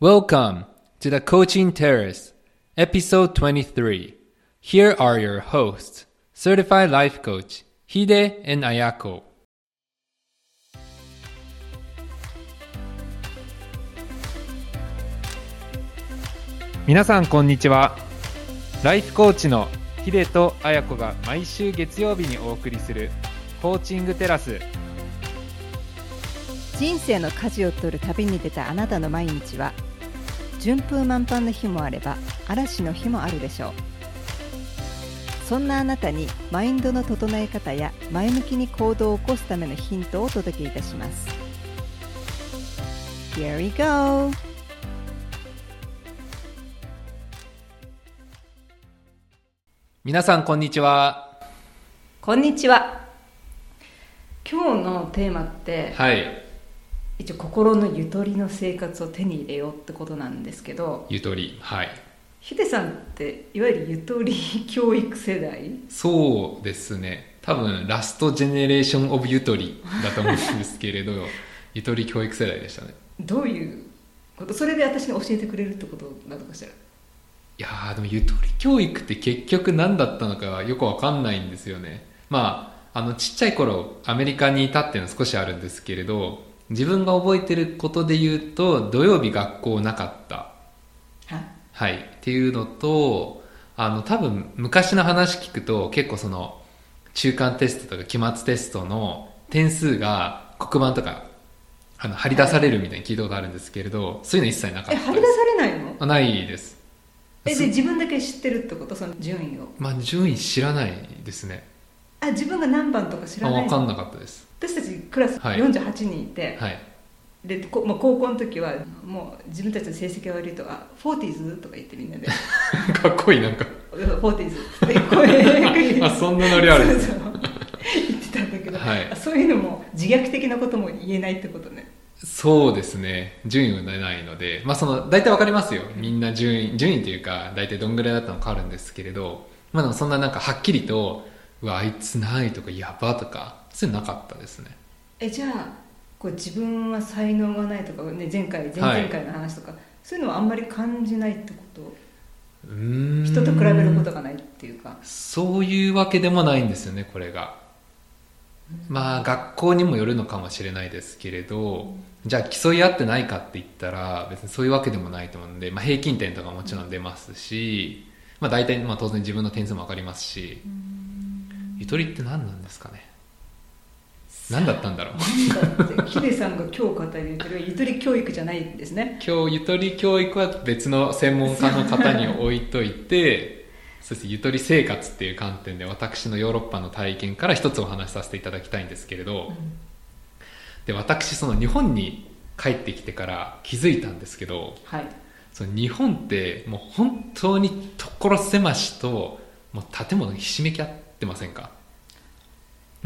Welcome to the Coaching Terrace, episode 23. Here are your hosts, certified life coach Hide and Ayako. 皆さんこんにちは。ライフコーチのヒデとアヤコが毎週月曜日にお送りするコーチングテラス。人生の舵を取る旅に出たあなたの毎日は順風満帆の日もあれば嵐の日もあるでしょうそんなあなたにマインドの整え方や前向きに行動を起こすためのヒントをお届けいたします Here we go! 皆さんこんにちは。こんにちは今日のテーマってはい。一応心のゆとりの生活を手に入れようってことなんですけどゆとり。はい。ヒデさんっていわゆるゆとり教育世代？そうですね。多分ラストジェネレーションオブゆとりだと思うんですけれど、ゆとり教育世代でしたね。どういうこと？それで私に教えてくれるってことなのかしら？いやーでもゆとり教育って結局何だったのかよくわかんないんですよねまああのちっちゃい頃アメリカにいたっていうのは少しあるんですけれど自分が覚えてることで言うと土曜日学校なかった。はいはい。っていうのとあの多分昔の話聞くと結構その中間テストとか期末テストの点数が黒板とかあの張り出されるみたいに聞いたことあるんですけれど、そういうの一切なかった。ですえ張り出されないの？あないです。えで自分だけ知ってるってこと？その順位を。まあ順位知らないですねあ自分が何番とか知らないかんなかったです。私たちクラスはい。48人いて、はい。でこまあ、高校の時はもう自分たちの成績が悪いとあ Forties？とか言ってみんなで。かっこいいなんか。 Forties。って声あそんなノリあるんです言ってたんだけど、はい。あそういうのも自虐的なことも言えないってことね。そうですね。順位がないのでまあその大体わかりますよ。みんな順位順位というか大体どんぐらいだったのかあるんですけれどまあでもそんななんかはっきりとうわあいつないとかやばとかそういうのなかったですね。えじゃあこう自分は才能がないとか、ね、前回前々回の話とか、そういうのはあんまり感じないってこと？うーん。人と比べることがないっていうか。そういうわけでもないんですよねこれが。まあ学校にもよるのかもしれないですけれどじゃあ競い合ってないかって言ったら別にそういうわけでもないと思うんで、まあ、平均点とかもちろん出ますし、まあ、大体まあ当然自分の点数も分かりますしゆとりって何なんですかね？何だったんだろう？ヒデさんが今日語るゆとりはゆとり教育じゃないんですね。今日ゆとり教育は別の専門家の方に置いといて そしてゆとり生活っていう観点で私のヨーロッパの体験から一つお話しさせていただきたいんですけれど、で私その日本に帰ってきてから気づいたんですけどはい。その日本ってもう本当に所狭しともう建物がひしめき合ってませんか？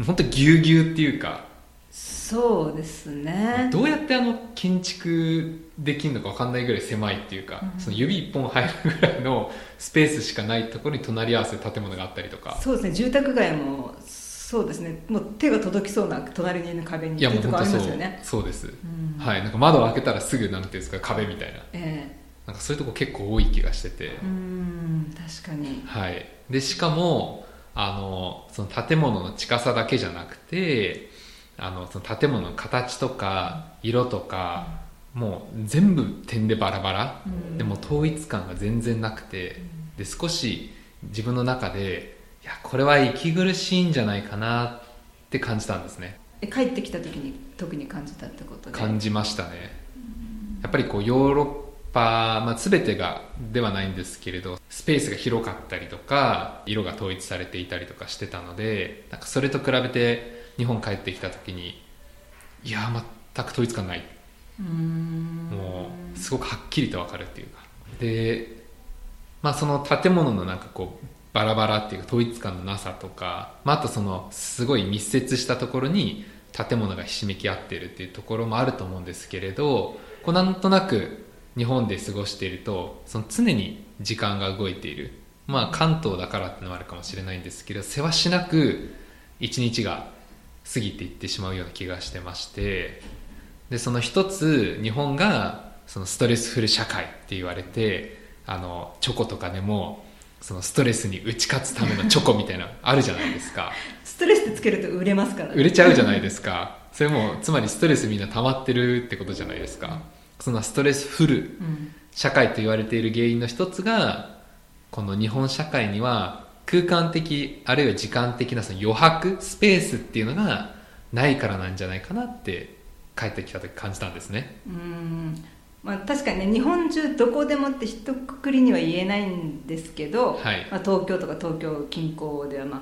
本当ぎゅうぎゅうっていうか。そうですね。どうやってあの建築できるのか分かんないぐらい狭いっていうか、うん。その指一本入るぐらいのスペースしかないところに隣り合わせ建物があったりとか。そうですね。住宅街もそうですね。もう手が届きそうな隣にいる壁にいやもう本当そうありますよね。そう。です、うん。はい。なんか窓を開けたらすぐなんていうんですか壁みたいな。えなんかそういうとこ結構多い気がしてて、えうん。確かに。はい、でしかもあのその建物の近さだけじゃなくてあのその建物の形とか色とか、もう全部点でバラバラ、うん。でも統一感が全然なくて、で少し自分の中でいやこれは息苦しいんじゃないかなって感じたんですね。え帰ってきた時に特に感じたってことで？感じましたね。やっぱりこうヨーロッパ、まあ、全てがではないんですけれどスペースが広かったりとか色が統一されていたりとかしてたのでなんかそれと比べて日本帰ってきた時にいや全く統一感ない。うん。もうすごくはっきりと分かるっていうか。でまあその建物のなんかこうバラバラっていうか統一感のなさとか、まあ、あとそのすごい密接したところに建物がひしめき合っているっていうところもあると思うんですけれどこうなんとなく日本で過ごしているとその常に時間が動いている。まあ関東だからってのもあるかもしれないんですけどせわしなく一日が過ぎていってしまうような気がしてましてでその一つ日本がそのストレスフル社会って言われてあのチョコとかでもそのストレスに打ち勝つためのチョコみたいなの あるじゃないですか。ストレスでつけると売れますからね。売れちゃうじゃないですか。それもつまりストレスみんな溜まってるってことじゃないですかそのストレスフルうん。社会と言われている原因の一つがこの日本社会には空間的あるいは時間的なその余白スペースっていうのがないからなんじゃないかなって帰ってきた時感じたんですね。うん。まあ、確かにね日本中どこでもって一括りには言えないんですけど、はい。まあ、東京とか東京近郊では、まあ、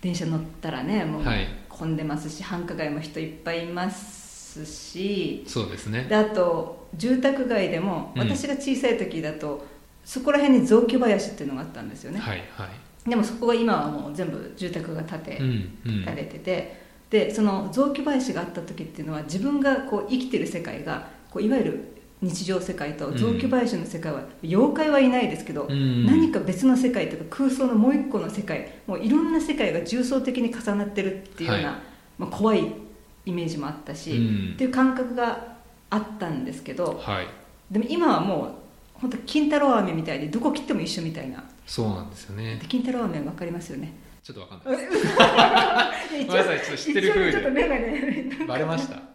電車乗ったらねもうはい。混んでますし、繁華街も人いっぱいいますし。そうですね。であと住宅街でもうん。私が小さい時だと、そこら辺に雑木林っていうのがあったんですよね、はいはい。でもそこが今はもう全部住宅が建てうんうん。られてて、でその雑木林があった時っていうのは自分がこう生きてる世界がこういわゆる日常世界と雑木林の世界は、妖怪はいないですけど、うん。何か別の世界というか空想のもう一個の世界もういろんな世界が重層的に重なってるっていうような、はい。まあ、怖いイメージもあったし、うん。っていう感覚があったんですけどはい。でも今はもう本当金太郎飴みたいでどこ切っても一緒みたいな。そうなんですよね。で金太郎飴分かりますよね。ちょっとわかんない。でごごめんなさいちょっと知ってる風にちょっと目がねすバレました？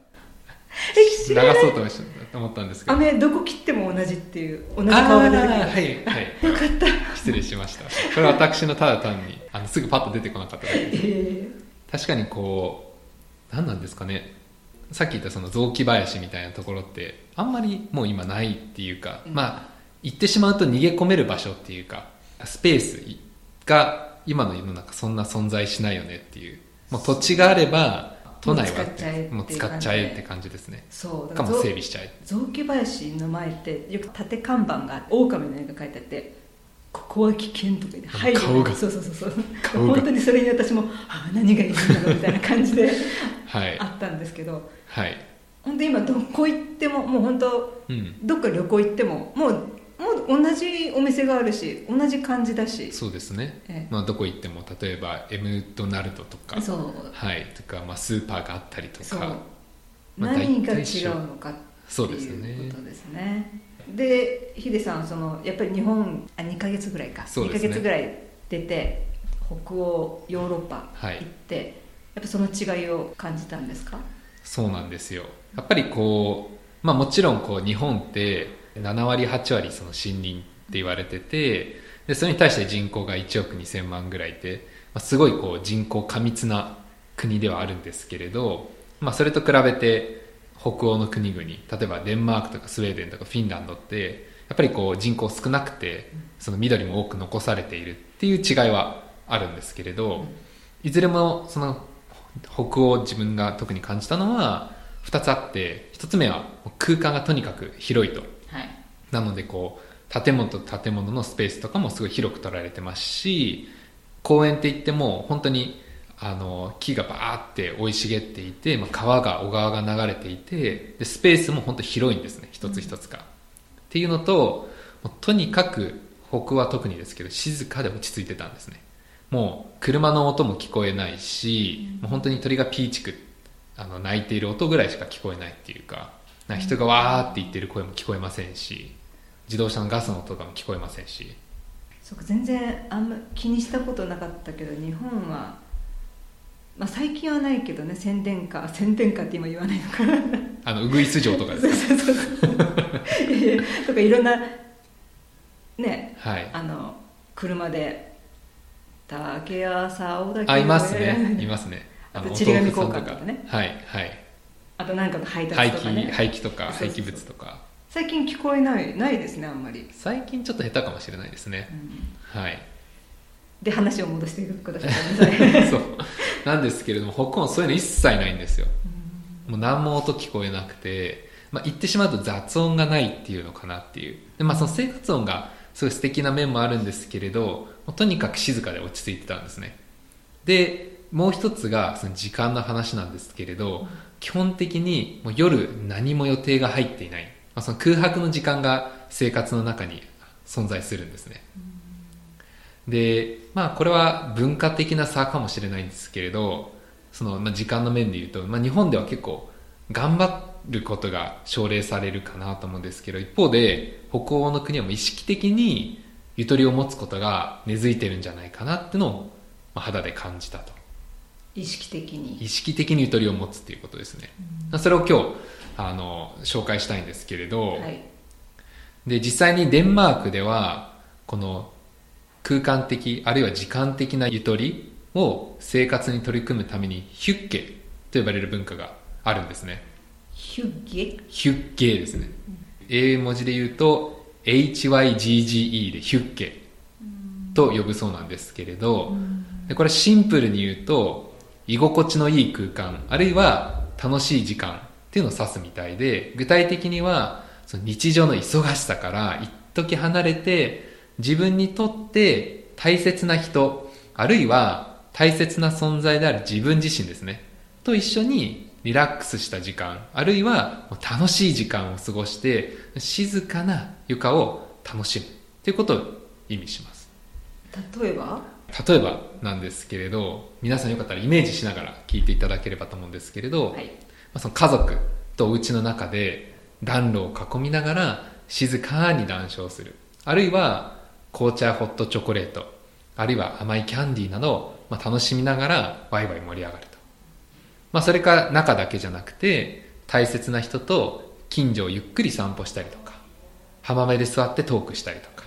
流そうと思ったんですけど。飴どこ切っても同じっていう同じ顔が出てくる。はいはい。よかった。失礼しました。これは私のただ単にあのすぐパッと出てこなかっただけで。すえ確かにこう何なんですかねさっき言ったその雑木林みたいなところってあんまりもう今ないっていうか、うん。まあ行ってしまうと逃げ込める場所っていうかスペースが今の世の中そんな存在しないよねっていうもう土地があれば都内はもう使っちゃえっていうもう使っちゃえって感じですね。そうだかも整備しちゃえ雑木林の前ってよく縦看板が狼の絵が書いてあってここは危険とか言っ入る顔が。そうそうそうそう。本当にそれに私もあ何がいいんだろうみたいな感じでは いあったんですけど。はい。本当今どこ行ってももう本当うん。どっか旅行行ってももうもう同じお店があるし同じ感じだし。そうですね、ええ。まあ、どこ行っても例えばエムドナルドとかそう。はい。とか、まあ、スーパーがあったりとか。まあ何が違うのかってそういうですよね。ことですねでヒデさんそのやっぱり日本あ2か月ぐらいか、2か月ぐらい出て北欧ヨーロッパはい。行って、やっぱその違いを感じたんですか？そうなんですよ。やっぱりこう、まあ、もちろんこう日本って7割8割その森林って言われててでそれに対して人口が1億2000万ぐらいいて、まあ、すごいこう人口過密な国ではあるんですけれど、まあ、それと比べて北欧の国々例えばデンマークとかスウェーデンとかフィンランドってやっぱりこう人口少なくてその緑も多く残されているっていう違いはあるんですけれどいずれもその北欧自分が特に感じたのは2つあって1つ目は空間がとにかく広いと。はい。なのでこう建物と建物のスペースとかもすごい広く取られてますし公園って言っても本当にあの木がバーって生い茂っていて、まあ、川が小川が流れていてでスペースも本当広いんですね一つ一つが、っていうのととにかく北欧は特にですけど静かで落ち着いてたんですね。もう車の音も聞こえないし、もう本当に鳥がピーチクあの鳴いている音ぐらいしか聞こえないっていうかな人がわーって言ってる声も聞こえませんし自動車のガスの音とかも聞こえませんし。そうか全然あんま気にしたことなかったけど日本は、まあ、最近はないけどね宣伝歌宣伝歌って今言わないのかな。あのウグイス城とかですか？そうそうそうとかいろんなねはい。あの車で竹や竿だけあいますね。いますね。のあとちり紙交換とかね。はいはい。あと何かの配廃達とかね。棄廃棄とか廃棄物とか。最近聞こえないないですねあんまり、最近ちょっと下手かもしれないですね。うん。はい。で話を戻してください。そうなんですけれども北欧そういうの一切ないんですよ。もう何も音聞こえなくて、まあ、言ってしまうと雑音がないっていうのかなっていう。で、まあ、その生活音がすごい素敵な面もあるんですけれどもうとにかく静かで落ち着いてたんですね。でもう一つがその時間の話なんですけれど基本的にもう夜何も予定が入っていない、まあ、その空白の時間が生活の中に存在するんですねでまあこれは文化的な差かもしれないんですけれどその、まあ、時間の面で言うと、まあ、日本では結構頑張ることが奨励されるかなと思うんですけど一方で北欧の国はもう意識的にゆとりを持つことが根付いてるんじゃないかなってのを、まあ、肌で感じたと。意識的に。意識的にゆとりを持つっていうことですね、それを今日あの紹介したいんですけれど、はい。で実際にデンマークではこの空間的あるいは時間的なゆとりを生活に取り組むためにヒュッケと呼ばれる文化があるんですね。ヒュッゲヒュッケですね。英文字で言うと HYGGE でヒュッケと呼ぶそうなんですけれどでこれシンプルに言うと居心地のいい空間あるいは楽しい時間っていうのを指すみたいで具体的にはその日常の忙しさから一時離れて自分にとって大切な人あるいは大切な存在である自分自身ですね。と一緒にリラックスした時間あるいは楽しい時間を過ごして静かな床を楽しむ。ということを意味します。例えば？例えばなんですけれど皆さんよかったらイメージしながら聞いていただければと思うんですけれど、はい。まあ、その家族とお家の中で暖炉を囲みながら静かに談笑するあるいは紅茶ホットチョコレートあるいは甘いキャンディーなどを、まあ、楽しみながらワイワイ盛り上がると、まあ、それか中だけじゃなくて大切な人と近所をゆっくり散歩したりとか浜辺で座ってトークしたりとか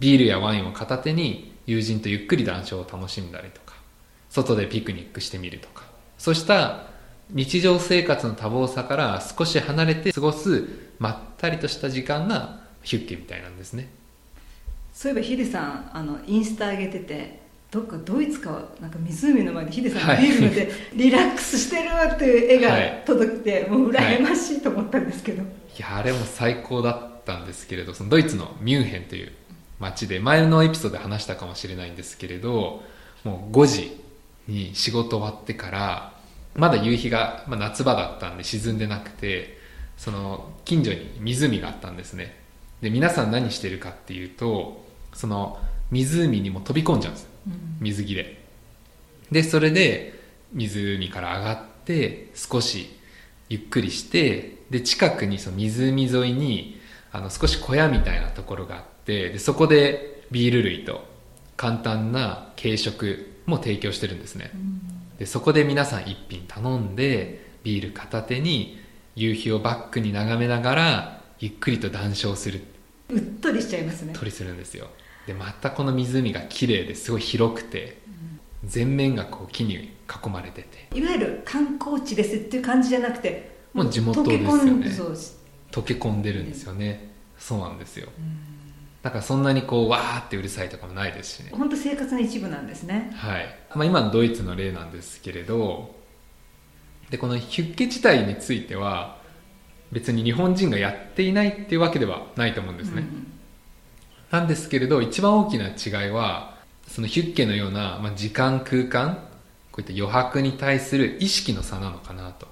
ビールやワインを片手に友人とゆっくり談笑を楽しんだりとか外でピクニックしてみるとかそうした日常生活の多忙さから少し離れて過ごすまったりとした時間がヒュッケみたいなんですね。そういえばヒデさんあのインスタ上げててどっかドイツかなんか湖の前でヒデさんがはい。ビール飲んで リラックスしてるっていう絵はい。が届いて、もう羨ましいと思ったんですけど、いやあれも最高だったんですけれどそのドイツのミュンヘンという街で前のエピソードで話したかもしれないんですけれどもう5時に仕事終わってからまだ夕日が、まあ、夏場だったんで沈んでなくてその近所に湖があったんですね。で皆さん何してるかっていうとその湖にも飛び込んじゃうんです。水着で。でそれで湖から上がって少しゆっくりしてで近くにその湖沿いにあの少し小屋みたいなところがあってでそこでビール類と簡単な軽食も提供してるんですね、でそこで皆さん一品頼んでビール片手に夕日をバックに眺めながらゆっくりと談笑するうっとりしちゃいますね。とりするんですよ。でまたこの湖が綺麗ですごい広くて全面がこう木に囲まれてて。いわゆる観光地ですっていう感じじゃなくてもう地元ですよそう溶け込んでるんですよね。そうなんですよ。だからそんなにこうわーってうるさいとかもないですしね。本当生活の一部なんですね。はい、まあ、今のドイツの例なんですけれどでこのヒュッケ自体については別に日本人がやっていないっていうわけではないと思うんですね、うんなんですけれど一番大きな違いはそのヒュッケのような、まあ、時間空間こういった余白に対する意識の差なのかなと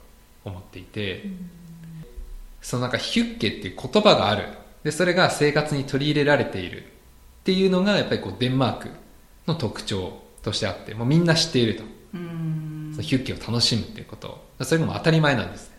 思っていて、そのなんかヒュッケっていう言葉がある。でそれが生活に取り入れられている。っていうのがやっぱりこうデンマークの特徴としてあってもうみんな知っていると、うん。そのヒュッケを楽しむっていうこと。それがもう当たり前なんですね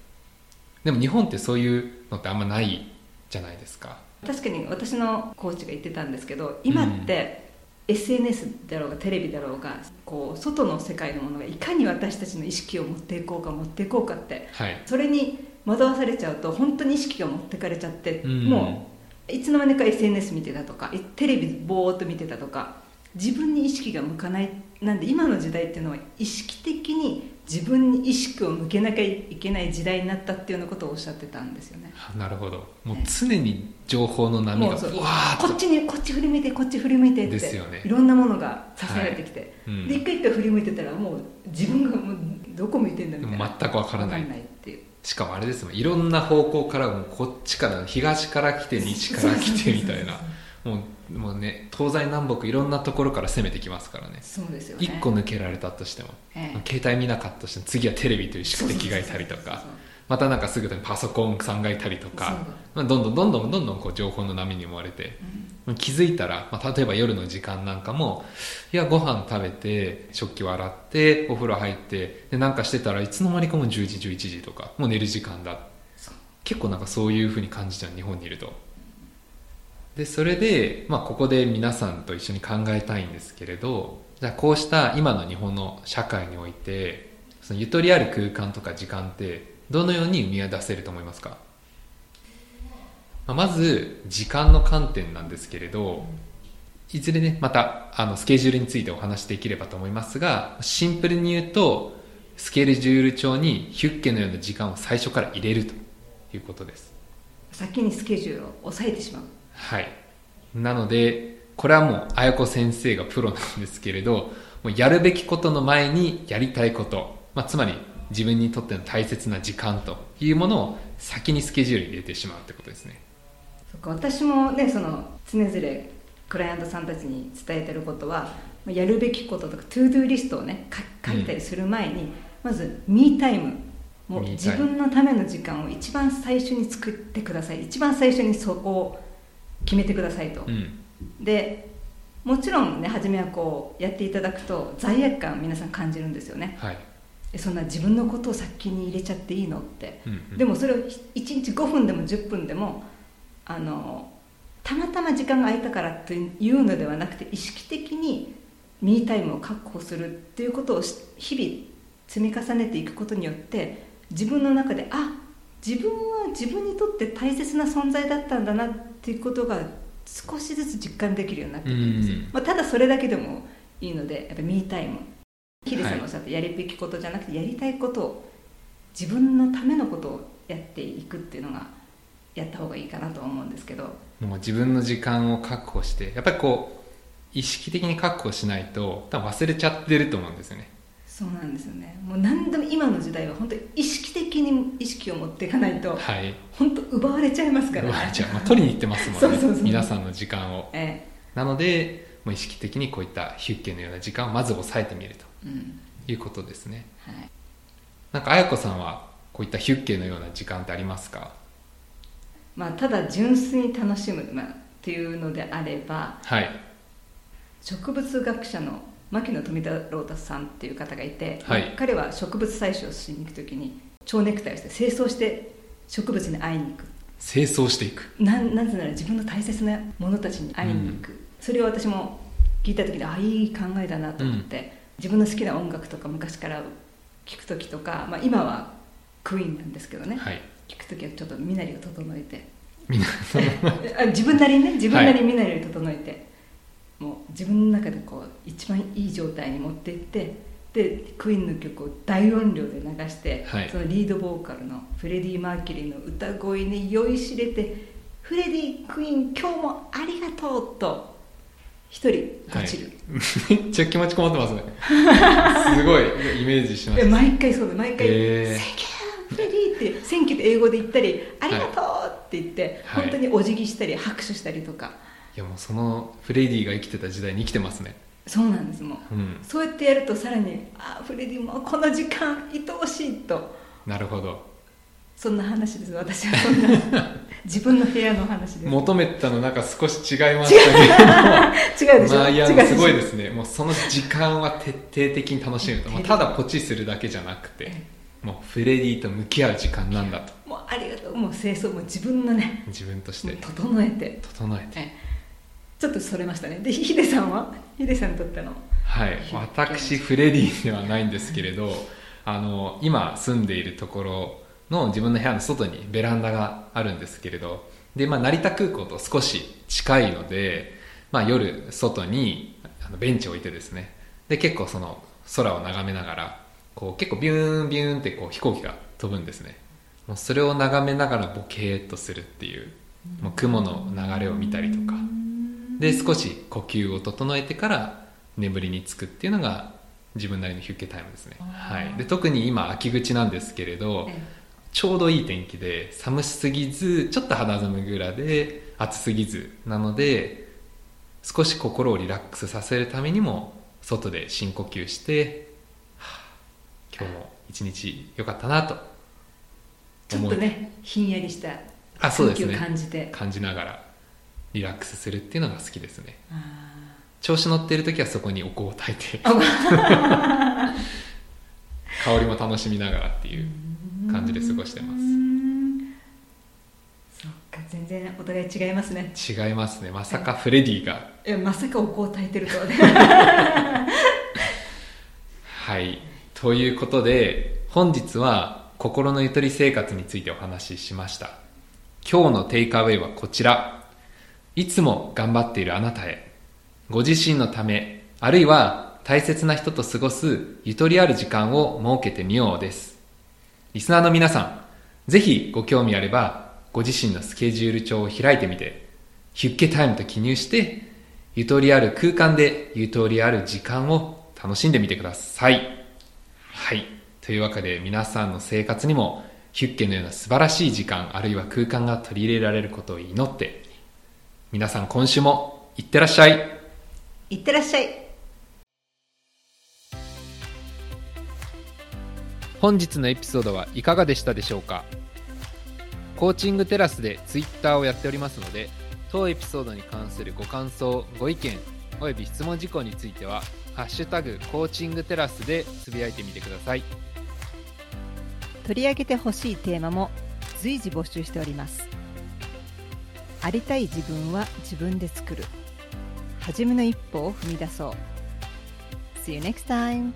でも日本ってそういうのってあんまないじゃないですか。確かに私のコーチが言ってたんですけど今って、SNS だろうがテレビだろうがこう外の世界のものがいかに私たちの意識を持っていこうか持っていこうかってはい。それに惑わされちゃうと本当に意識が持ってかれちゃって、うん。もういつの間にか SNS 見てたとかいテレビぼーっと見てたとか自分に意識が向かないなんで今の時代っていうのは意識的に自分に意識を向けなきゃいけない時代になったっていうようなことをおっしゃってたんですよね。なるほど。もう常に情報の波がこっちにこっち振り向いてこっち振り向いてってですよね。いろんなものがさせられてきて、はい。うん。で一回一回振り向いてたらもう自分がもうどこ向いてんだみたいな。全くわからない。っていう。しかもあれですもん。いろんな方向からもうこっちから東から来て西から来てみたいな。もうもうね東西南北いろんなところから攻めてきますからね。そうですよね。一個抜けられたとしても、ええ。携帯見なかったとしても次はテレビという宿敵がいたりとかまたなんかすぐにパソコンさんがいたりとかまあ、どんどんどんどんどんどんこう情報の波に追われて、気づいたら、まあ、例えば夜の時間なんかもいやご飯食べて食器を洗ってお風呂入ってでなんかしてたらいつの間にかもう10時11時とかもう寝る時間だ。結構なんかそういうふうに感じちゃう日本にいるとでそれで、まあ、ここで皆さんと一緒に考えたいんですけれどじゃあこうした今の日本の社会においてそのゆとりある空間とか時間ってどのように生み出せると思いますか、まあ、まず時間の観点なんですけれどいずれねまたあのスケジュールについてお話しできればと思いますがシンプルに言うとスケジュール帳にヒュッケのような時間を最初から入れるということです。先にスケジュールを抑えてしまう。はい。なのでこれはもう綾子先生がプロなんですけれどもうやるべきことの前にやりたいこと、まあ、つまり自分にとっての大切な時間というものを先にスケジュールに入れてしまうってことですね。そっか。私もねその常々クライアントさんたちに伝えてることはまあやるべきこととか to-do list をねか書いたりする前に、まず me time もう自分のための時間を一番最初に作ってください。一番最初にそこを決めてくださいと、うん。でもちろんね初めはこうやっていただくと罪悪感皆さん感じるんですよね。はい、えそんな自分のことを先に入れちゃっていいのって。うんうん。でもそれを1日5分でも10分でもあのたまたま時間が空いたからというのではなくて意識的にミータイムを確保するっていうことをし日々積み重ねていくことによって自分の中であ自分は自分にとって大切な存在だったんだなっていうことが少しずつ実感できるようになってくるんですまあ、ただそれだけでもいいのでやっぱミータイムヒデさんのおっしゃったやるべきことじゃなくてやりたいことを自分のためのことをやっていくっていうのがやった方がいいかなと思うんですけど。もう自分の時間を確保してやっぱりこう意識的に確保しないと多分忘れちゃってると思うんですよねそうなんですよね。もう何でも今の時代は本当に意識的に意識を持っていかないとはい。本当奪われちゃいますから。ね奪われちゃう、まあ、取りに行ってますもんね。皆さんの時間を。えなのでもう意識的にこういったヒュッケのような時間をまず抑えてみるとえうん。いうことですね。はい。なんか綾子さんはこういったヒュッケのような時間ってありますか？まあ、ただ純粋に楽しむ、まあ、っていうのであればはい。植物学者の牧野富太郎太さんっていう方がいて、はい。彼は植物採集をしに行く時に蝶ネクタイをして清掃して植物に会いに行く。清掃していく。なんなぜなら自分の大切なものたちに会いに行く、それを私も聞いた時にあいい考えだなと思って、自分の好きな音楽とか昔から聞く時とか、まあ、今はクイーンなんですけどね、はい。聞く時はちょっと身なりを整えて。自分なりにね自分なりに身なりを整えて、もう自分の中でこう一番いい状態に持っていってでクイーンの曲を大音量で流して、はい。そのリードボーカルのフレディ・マーキュリーの歌声に酔いしれて「フレディ・クイーン今日もありがとう」と一人落ちる、めっちゃ気持ちこもってますね。すごい。イメージしましたで毎回そうで毎回「へー。Thank you フレディ」って「 Thank you」って英語で言ったり「ありがとう」って言って、はい。本当にお辞儀したり拍手したりとかいやもうそのフレディが生きてた時代に生きてますね。そうなんですもう。うん。そうやってやるとさらに「あフレディもうこの時間愛おしい」と。なるほど。そんな話です私はそんな。自分の部屋の話です。求めたのなんか少し違いましたけど違うでしょ、まあいやすごいですね。もうその時間は徹底的に楽しむと、まあ、ただポチするだけじゃなくてもうフレディと向き合う時間なんだと。もうありがとう。もう清掃も自分のね。自分として。整えて。整えて。えちょっとそれましたね。でヒデさんは？ヒデさんにとっての？はい。私フレディではないんですけれど あの今住んでいるところの自分の部屋の外にベランダがあるんですけれどで、まあ、成田空港と少し近いので、まあ、夜外にあのベンチを置いてですね。で結構その空を眺めながらこう結構ビューンビューンってこう飛行機が飛ぶんですね。もうそれを眺めながらボケーっとするっていうもう雲の流れを見たりとかで少し呼吸を整えてから眠りにつくっていうのが自分なりのヒュッケタイムですね、はい、で特に今秋口なんですけれどえちょうどいい天気で寒すぎずちょっと肌寒ぐらいで暑すぎずなので少し心をリラックスさせるためにも外で深呼吸して、はあ今日も一日良かったなとちょっとねひんやりした空気をね感じて。感じながらリラックスするっていうのが好きですね。あ調子乗っている時はそこにお香を焚いて。あ香。りも楽しみながらっていう感じで過ごしてます。全然お互い違いますね。違いますね。まさかフレディが。いやまさかお香を焚いてるとはね。はい。ということで本日は心のゆとり生活についてお話ししました。今日のテイクアウェイはこちらいつも頑張っているあなたへ。ご自身のためあるいは大切な人と過ごすゆとりある時間を設けてみようです。リスナーの皆さんぜひご興味あればご自身のスケジュール帳を開いてみてヒュッケタイムと記入してゆとりある空間でゆとりある時間を楽しんでみてください。はい。というわけで皆さんの生活にもヒュッケのような素晴らしい時間あるいは空間が取り入れられることを祈って皆さん今週もいってらっしゃい。いってらっしゃい。本日のエピソードはいかがでしたでしょうか？コーチングテラスでツイッターをやっておりますので当エピソードに関するご感想ご意見および質問事項については「ハッシュタグコーチングテラス」でつぶやいてみてください。取り上げてほしいテーマも随時募集しておりますありたい自分は自分で作る初めの一歩を踏み出そう See you next time!